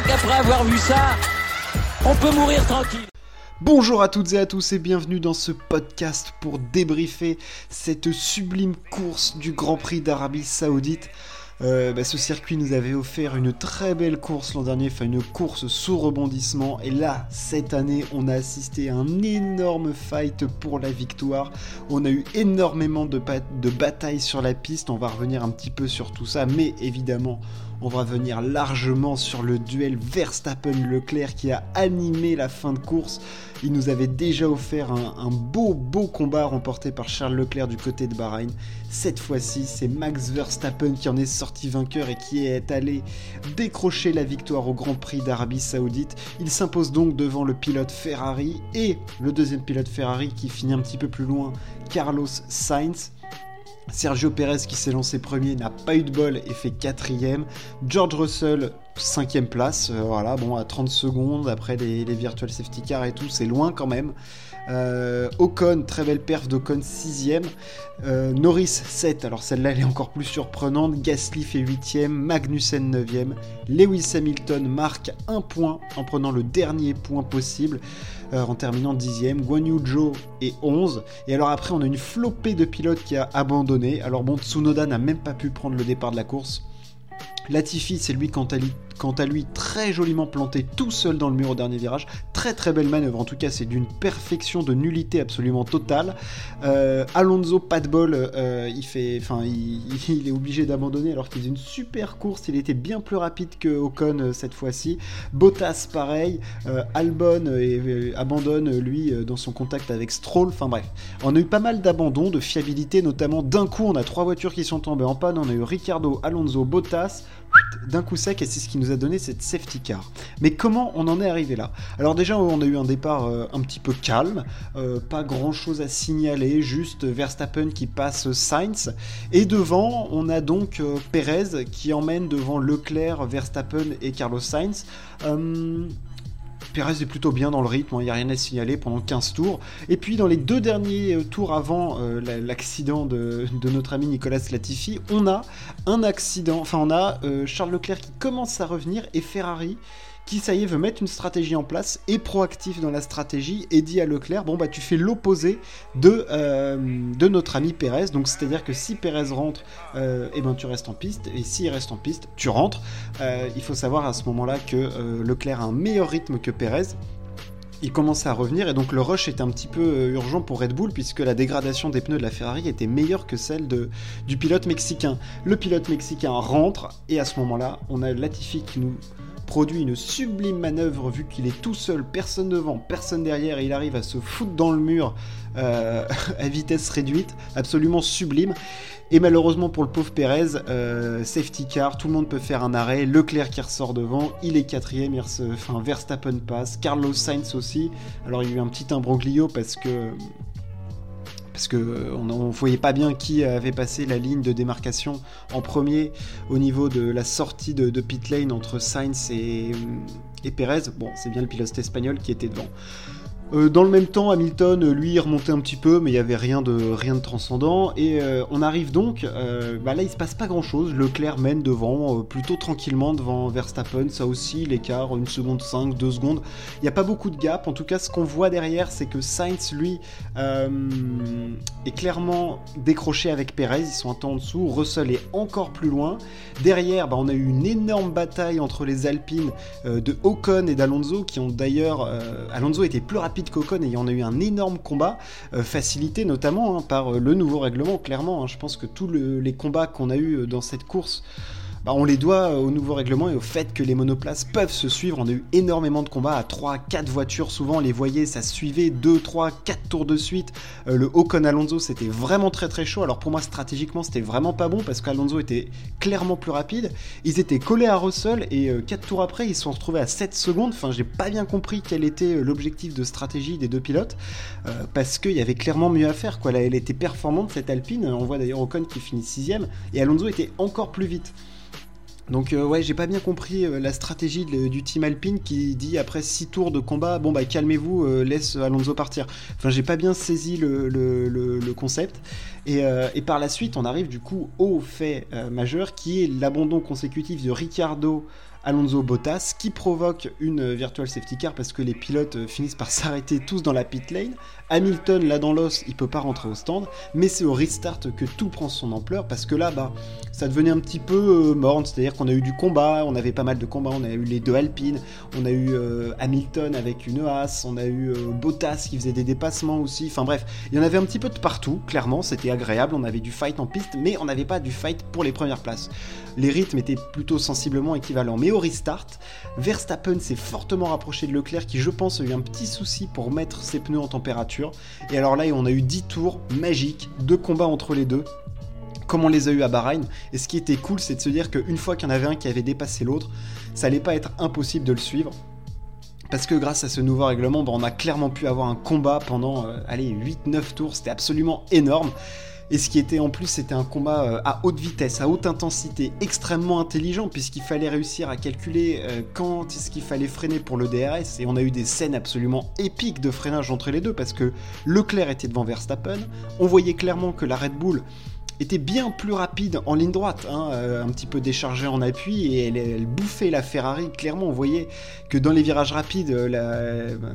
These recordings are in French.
crois qu'après avoir vu ça, on peut mourir tranquille. Bonjour à toutes et à tous et bienvenue dans ce podcast pour débriefer cette sublime course du Grand Prix d'Arabie Saoudite. Euh, bah, ce circuit nous avait offert une très belle course l'an dernier, enfin une course sous rebondissement. Et là, cette année, on a assisté à un énorme fight pour la victoire. On a eu énormément de, de batailles sur la piste. On va revenir un petit peu sur tout ça, mais évidemment, on va revenir largement sur le duel Verstappen-Leclerc qui a animé la fin de course. Il nous avait déjà offert un, beau, beau combat remporté par Charles Leclerc du côté de Bahreïn. Cette fois-ci, c'est Max Verstappen qui en est sorti vainqueur et qui est allé décrocher la victoire au Grand Prix d'Arabie Saoudite. Il s'impose donc devant le pilote Ferrari et le deuxième pilote Ferrari qui finit un petit peu plus loin, Carlos Sainz. Sergio Perez qui s'est lancé premier n'a pas eu de bol et fait quatrième. George Russell cinquième place, euh, voilà, bon à 30 secondes après les, les virtual safety cars et tout, c'est loin quand même. Euh, Ocon, très belle perf d'Ocon 6ème. Euh, Norris 7, alors celle-là elle est encore plus surprenante. Gasly fait 8ème, Magnussen 9ème. Lewis Hamilton marque un point en prenant le dernier point possible. En terminant 10ème. Guan Zhou est 11. Et alors après, on a une flopée de pilotes qui a abandonné. Alors bon, Tsunoda n'a même pas pu prendre le départ de la course. Latifi, c'est lui quant à, lui, très joliment planté tout seul dans le mur au dernier virage. Très très belle manœuvre, en tout cas c'est d'une perfection de nullité absolument totale. Euh, Alonso, pas de bol, euh, il, fait, il, est obligé d'abandonner alors qu'il faisait une super course, il était bien plus rapide que Ocon euh, cette fois-ci. Bottas pareil, Albon abandonne lui dans son contact avec Stroll, enfin bref. On a eu pas mal d'abandons, de fiabilité notamment. D'un coup on a trois voitures qui sont tombées en panne, on a eu Ricardo, Alonso, Bottas, d'un coup sec et c'est ce qui nous a donné cette safety car. Mais comment on en est arrivé là? Alors déjà on a eu un départ euh, un petit peu calme, euh, pas grand chose à signaler, juste Verstappen qui passe Sainz et devant on a donc euh, Perez qui emmène devant Leclerc, Verstappen et Carlos Sainz. Perez est plutôt bien dans le rythme, il hein, n'y a rien à signaler pendant 15 tours. Et puis dans les deux derniers euh, tours avant euh, l'accident de, notre ami Nicolas Latifi, on a un accident, enfin on a euh, Charles Leclerc qui commence à revenir et Ferrari qui, ça y est, veut mettre une stratégie en place, est proactif dans la stratégie et dit à Leclerc, bon bah tu fais l'opposé de, euh, notre ami Pérez, donc c'est-à-dire que si Pérez rentre, euh, eh ben tu restes en piste, et s'il reste en piste, tu rentres. Euh, il faut savoir à ce moment-là que Leclerc a un meilleur rythme que Pérez, il commençait à revenir et donc le rush était un petit peu urgent pour Red Bull puisque la dégradation des pneus de la Ferrari était meilleure que celle de, du pilote mexicain. Le pilote mexicain rentre et à ce moment-là, on a Latifi qui nous produit une sublime manœuvre vu qu'il est tout seul, personne devant, personne derrière, et il arrive à se foutre dans le mur euh, à vitesse réduite, absolument sublime. Et malheureusement pour le pauvre Pérez, euh, safety car, tout le monde peut faire un arrêt, Leclerc qui ressort devant, il est quatrième, il enfin Verstappen passe, Carlos Sainz aussi. Alors il y a eu un petit imbroglio parce que parce qu'on ne voyait pas bien qui avait passé la ligne de démarcation en premier au niveau de la sortie de, pit lane entre Sainz et, et Perez. Bon, c'est bien le pilote espagnol qui était devant. Euh, dans le même temps, Hamilton, lui, remontait un petit peu, mais il n'y avait rien de, rien de transcendant. Et euh, on arrive donc, euh, bah là, il se passe pas grand-chose. Leclerc mène devant, plutôt tranquillement devant Verstappen. Ça aussi, l'écart, une seconde 5, deux secondes. Il n'y a pas beaucoup de gap. En tout cas, ce qu'on voit derrière, c'est que Sainz, lui, est clairement décroché avec Perez. Ils sont un temps en dessous. Russell est encore plus loin. Derrière, bah, on a eu une énorme bataille entre les Alpines de Ocon et d'Alonso, qui ont d'ailleurs... Alonso était plus rapide de Cocon a eu un énorme combat, euh, facilité notamment hein, par euh, le nouveau règlement, clairement. Hein. je pense que tous les combats qu'on a eu euh, dans cette course bah, on les doit au nouveau règlement et au fait que les monoplaces peuvent se suivre. On a eu énormément de combats à 3, 4 voitures souvent, les voyez, ça suivait 2, 3, 4 tours de suite. Euh, le Ocon Alonso, c'était vraiment très très chaud. Alors pour moi, stratégiquement, c'était vraiment pas bon parce qu'Alonso était clairement plus rapide. Ils étaient collés à Russell et 4 euh, tours après, ils se sont retrouvés à 7 secondes. Enfin, j'ai pas bien compris quel était euh, l'objectif de stratégie des deux pilotes parce qu'il y avait clairement mieux à faire. Elle était performante cette Alpine. On voit d'ailleurs Ocon qui finit 6 et Alonso était encore plus vite. Donc euh, ouais, j'ai pas bien compris euh, la stratégie du team Alpine qui dit après 6 tours de combat, bon bah calmez-vous, euh, laisse Alonso partir. Enfin j'ai pas bien saisi le, concept. Et, par la suite, on arrive du coup au fait majeur qui est l'abandon consécutif de Ricciardo Alonso Bottas, qui provoque une virtual safety car parce que les pilotes euh, finissent par s'arrêter tous dans la pit lane. Hamilton, là dans l'os, il peut pas rentrer au stand, mais c'est au restart que tout prend son ampleur parce que là, bah, ça devenait un petit peu euh, morne, c'est-à-dire qu'on a eu du combat, on avait pas mal de combats, on a eu les deux Alpines, on a eu euh, Hamilton avec une Haas, on a eu Bottas qui faisait des dépassements aussi, enfin bref, il y en avait un petit peu de partout, clairement, c'était agréable, on avait du fight en piste, mais on n'avait pas du fight pour les premières places. Les rythmes étaient plutôt sensiblement équivalents, mais au restart, Verstappen s'est fortement rapproché de Leclerc qui, je pense, a eu un petit souci pour mettre ses pneus en température. Et alors là, on a eu 10 tours magiques, deux combats entre les deux comme on les a eu à Bahreïn. Et ce qui était cool, c'est de se dire qu'une fois qu'il y en avait un qui avait dépassé l'autre, ça allait pas être impossible de le suivre. Parce que grâce à ce nouveau règlement, on a clairement pu avoir un combat pendant euh, allez, 8-9 tours, c'était absolument énorme. Et ce qui était en plus, c'était un combat euh, à haute vitesse, à haute intensité, extrêmement intelligent, puisqu'il fallait réussir à calculer euh, quand est-ce qu'il fallait freiner pour le DRS. Et on a eu des scènes absolument épiques de freinage entre les deux, parce que Leclerc était devant Verstappen. On voyait clairement que la Red Bull était bien plus rapide en ligne droite, hein, euh, un petit peu déchargée en appui, et elle, bouffait la Ferrari. Clairement, on voyait que dans les virages rapides, la,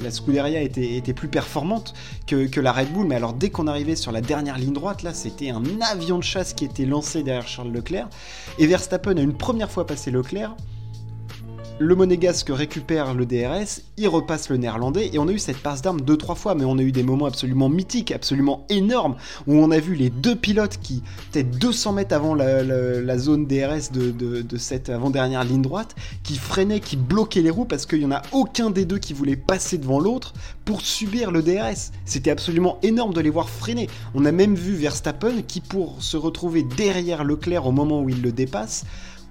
la Scuderia était, était, plus performante que, que, la Red Bull. Mais alors, dès qu'on arrivait sur la dernière ligne droite, là, c'était un avion de chasse qui était lancé derrière Charles Leclerc. Et Verstappen a une première fois passé Leclerc le monégasque récupère le DRS, il repasse le néerlandais, et on a eu cette passe d'armes deux, trois fois, mais on a eu des moments absolument mythiques, absolument énormes, où on a vu les deux pilotes qui, peut-être 200 mètres avant la, zone DRS de, cette avant-dernière ligne droite, qui freinaient, qui bloquaient les roues, parce qu'il n'y en a aucun des deux qui voulait passer devant l'autre pour subir le DRS. C'était absolument énorme de les voir freiner. On a même vu Verstappen qui, pour se retrouver derrière Leclerc au moment où il le dépasse,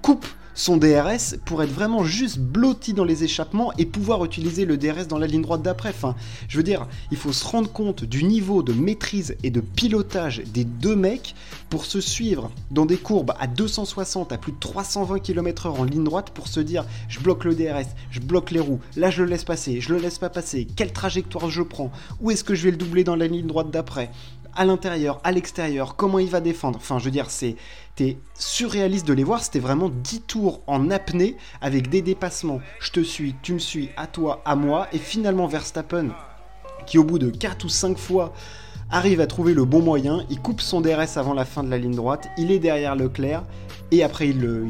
coupe son DRS pour être vraiment juste blotti dans les échappements et pouvoir utiliser le DRS dans la ligne droite d'après. Enfin, je veux dire, il faut se rendre compte du niveau de maîtrise et de pilotage des deux mecs pour se suivre dans des courbes à 260 à plus de 320 km/h en ligne droite pour se dire je bloque le DRS, je bloque les roues, là je le laisse passer, je le laisse pas passer, quelle trajectoire je prends, où est-ce que je vais le doubler dans la ligne droite d'après, à l'intérieur, à l'extérieur, comment il va défendre. Enfin, je veux dire, c'est c'était surréaliste de les voir. C'était vraiment 10 tours en apnée avec des dépassements. Je te suis, tu me suis, à toi, à moi. Et finalement, Verstappen, qui au bout de 4 ou 5 fois arrive à trouver le bon moyen, il coupe son DRS avant la fin de la ligne droite, il est derrière Leclerc, et après il le,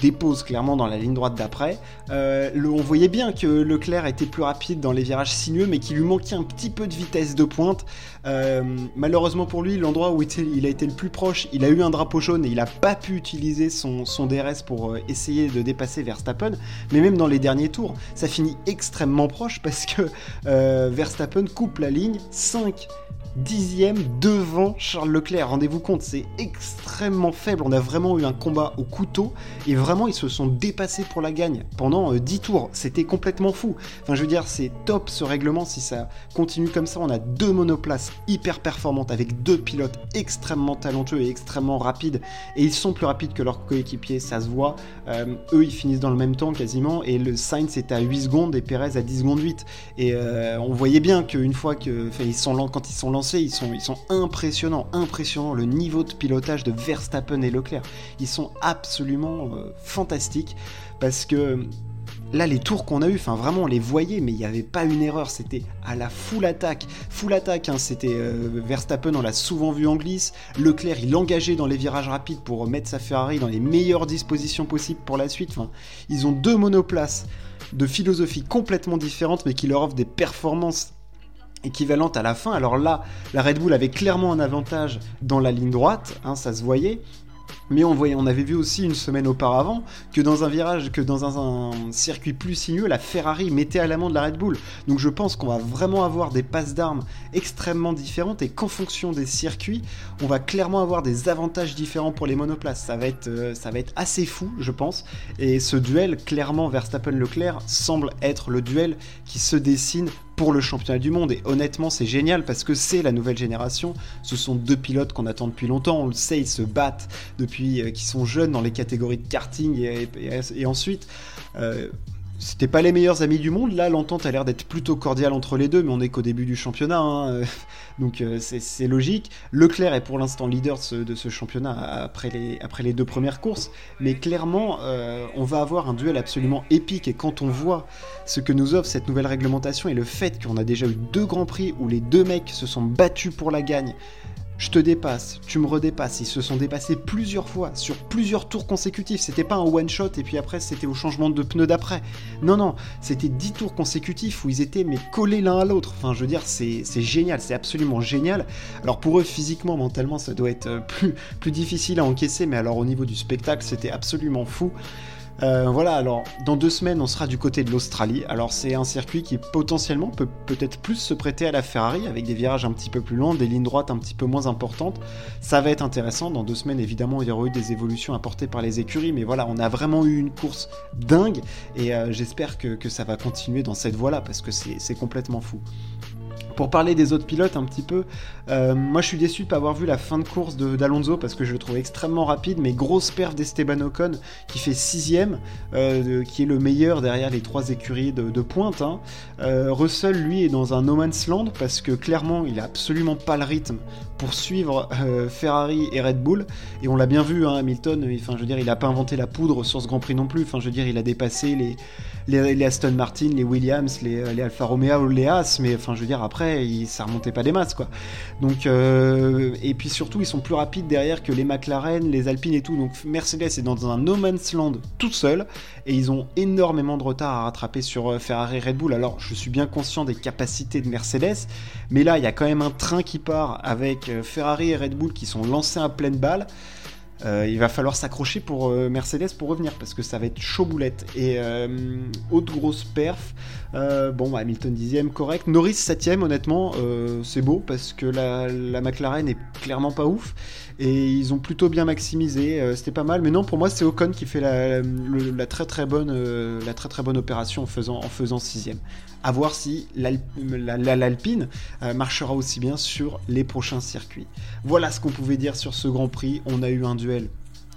dépose clairement dans la ligne droite d'après. Euh, on voyait bien que Leclerc était plus rapide dans les virages sinueux, mais qu'il lui manquait un petit peu de vitesse de pointe. Euh, malheureusement pour lui, l'endroit où il a été le plus proche, il a eu un drapeau jaune et il n'a pas pu utiliser son, DRS pour euh, essayer de dépasser Verstappen. Mais même dans les derniers tours, ça finit extrêmement proche parce que Verstappen coupe la ligne 5 dixième devant Charles Leclerc. Rendez-vous compte, c'est extrêmement faible. On a vraiment eu un combat au couteau et vraiment ils se sont dépassés pour la gagne pendant 10 euh, tours. C'était complètement fou. Enfin, je veux dire, c'est top ce règlement. Si ça continue comme ça, on a deux monoplaces hyper performantes avec deux pilotes extrêmement talentueux et extrêmement rapides. Et ils sont plus rapides que leurs coéquipiers, ça se voit. Euh, eux, ils finissent dans le même temps quasiment. Et le Sainz est à 8 secondes et Perez à 10 secondes 8. Et euh, on voyait bien qu'une fois que. ils sont quand ils sont ils sont, impressionnants, impressionnants. Le niveau de pilotage de Verstappen et Leclerc, ils sont absolument euh, fantastiques. Parce que là les tours qu'on a eu, enfin vraiment on les voyait, mais il n'y avait pas une erreur, c'était à la full attaque, full attaque, hein, c'était euh, Verstappen, on l'a souvent vu en glisse, Leclerc il engageait dans les virages rapides pour mettre sa Ferrari dans les meilleures dispositions possibles pour la suite, enfin ils ont deux monoplaces de philosophie complètement différentes mais qui leur offrent des performances équivalente à la fin. Alors là, la Red Bull avait clairement un avantage dans la ligne droite, hein, ça se voyait, mais on, voyait, on avait vu aussi une semaine auparavant que dans un virage, que dans un, circuit plus sinueux, la Ferrari mettait à l'amende la Red Bull. Donc je pense qu'on va vraiment avoir des passes d'armes extrêmement différentes et qu'en fonction des circuits, on va clairement avoir des avantages différents pour les monoplaces. Ça va être, euh, ça va être assez fou, je pense. Et ce duel, clairement, Verstappen-Leclerc, semble être le duel qui se dessine pour le championnat du monde. Et honnêtement, c'est génial parce que c'est la nouvelle génération. Ce sont deux pilotes qu'on attend depuis longtemps. On le sait, ils se battent depuis euh, qu'ils sont jeunes dans les catégories de karting et, et, ensuite. Euh, c'était pas les meilleurs amis du monde. Là, l'entente a l'air d'être plutôt cordiale entre les deux, mais on est qu'au début du championnat, hein. donc euh, c'est logique. Leclerc est pour l'instant leader de ce, championnat après les, après les deux premières courses, mais clairement, euh, on va avoir un duel absolument épique. Et quand on voit ce que nous offre cette nouvelle réglementation et le fait qu'on a déjà eu deux grands prix où les deux mecs se sont battus pour la gagne, je te dépasse, tu me redépasses. Ils se sont dépassés plusieurs fois, sur plusieurs tours consécutifs. C'était pas un one shot et puis après c'était au changement de pneu d'après. Non, non, c'était 10 tours consécutifs où ils étaient mais collés l'un à l'autre. Enfin, je veux dire, c'est génial, c'est absolument génial. Alors pour eux, physiquement, mentalement, ça doit être euh, plus, plus difficile à encaisser, mais alors au niveau du spectacle, c'était absolument fou. Euh, voilà, alors dans deux semaines, on sera du côté de l'Australie. Alors c'est un circuit qui potentiellement peut peut-être plus se prêter à la Ferrari avec des virages un petit peu plus longs, des lignes droites un petit peu moins importantes. Ça va être intéressant. Dans deux semaines, évidemment, il y aura eu des évolutions apportées par les écuries, mais voilà, on a vraiment eu une course dingue et euh, j'espère que, que ça va continuer dans cette voie-là parce que c'est complètement fou. Pour parler des autres pilotes un petit peu, euh, moi je suis déçu de pas avoir vu la fin de course d'Alonso parce que je le trouve extrêmement rapide, mais grosse perf d'Esteban Ocon qui fait sixième, euh, qui est le meilleur derrière les trois écuries de, pointe. Hein. Euh, Russell lui est dans un no man's land parce que clairement il a absolument pas le rythme pour suivre Ferrari et Red Bull et on l'a bien vu hein, Hamilton, je veux dire il a pas inventé la poudre sur ce Grand Prix non plus, enfin je veux dire il a dépassé les les, Aston Martin, les Williams, les, les Alfa Romeo, les As, mais enfin je veux dire après ça remontait pas des masses quoi. Donc euh, et puis surtout ils sont plus rapides derrière que les McLaren, les Alpines et tout. Donc Mercedes est dans un no man's land tout seul et ils ont énormément de retard à rattraper sur euh, Ferrari et Red Bull. Alors je suis bien conscient des capacités de Mercedes, mais là il y a quand même un train qui part avec euh, Ferrari et Red Bull qui sont lancés à pleine balle. Euh, il va falloir s'accrocher pour euh, Mercedes pour revenir parce que ça va être chaud boulette. Et euh, autre grosse perf, bon, bah, Hamilton 10 correct. Norris 7 honnêtement, c'est beau parce que la, la, McLaren est clairement pas ouf et ils ont plutôt bien maximisé. C'était pas mal, mais non, pour moi, c'est Ocon qui fait la, la, très très bonne, la très très bonne opération en faisant en faisant sixième à voir si l'Alpine euh, marchera aussi bien sur les prochains circuits. Voilà ce qu'on pouvait dire sur ce Grand Prix. On a eu un duel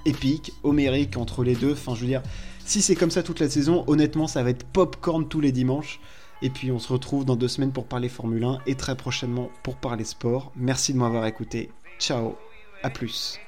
épique, homérique entre les deux. Enfin, je veux dire, si c'est comme ça toute la saison, honnêtement, ça va être popcorn tous les dimanches. Et puis on se retrouve dans deux semaines pour parler Formule 1 et très prochainement pour parler sport. Merci de m'avoir écouté. Ciao, à plus.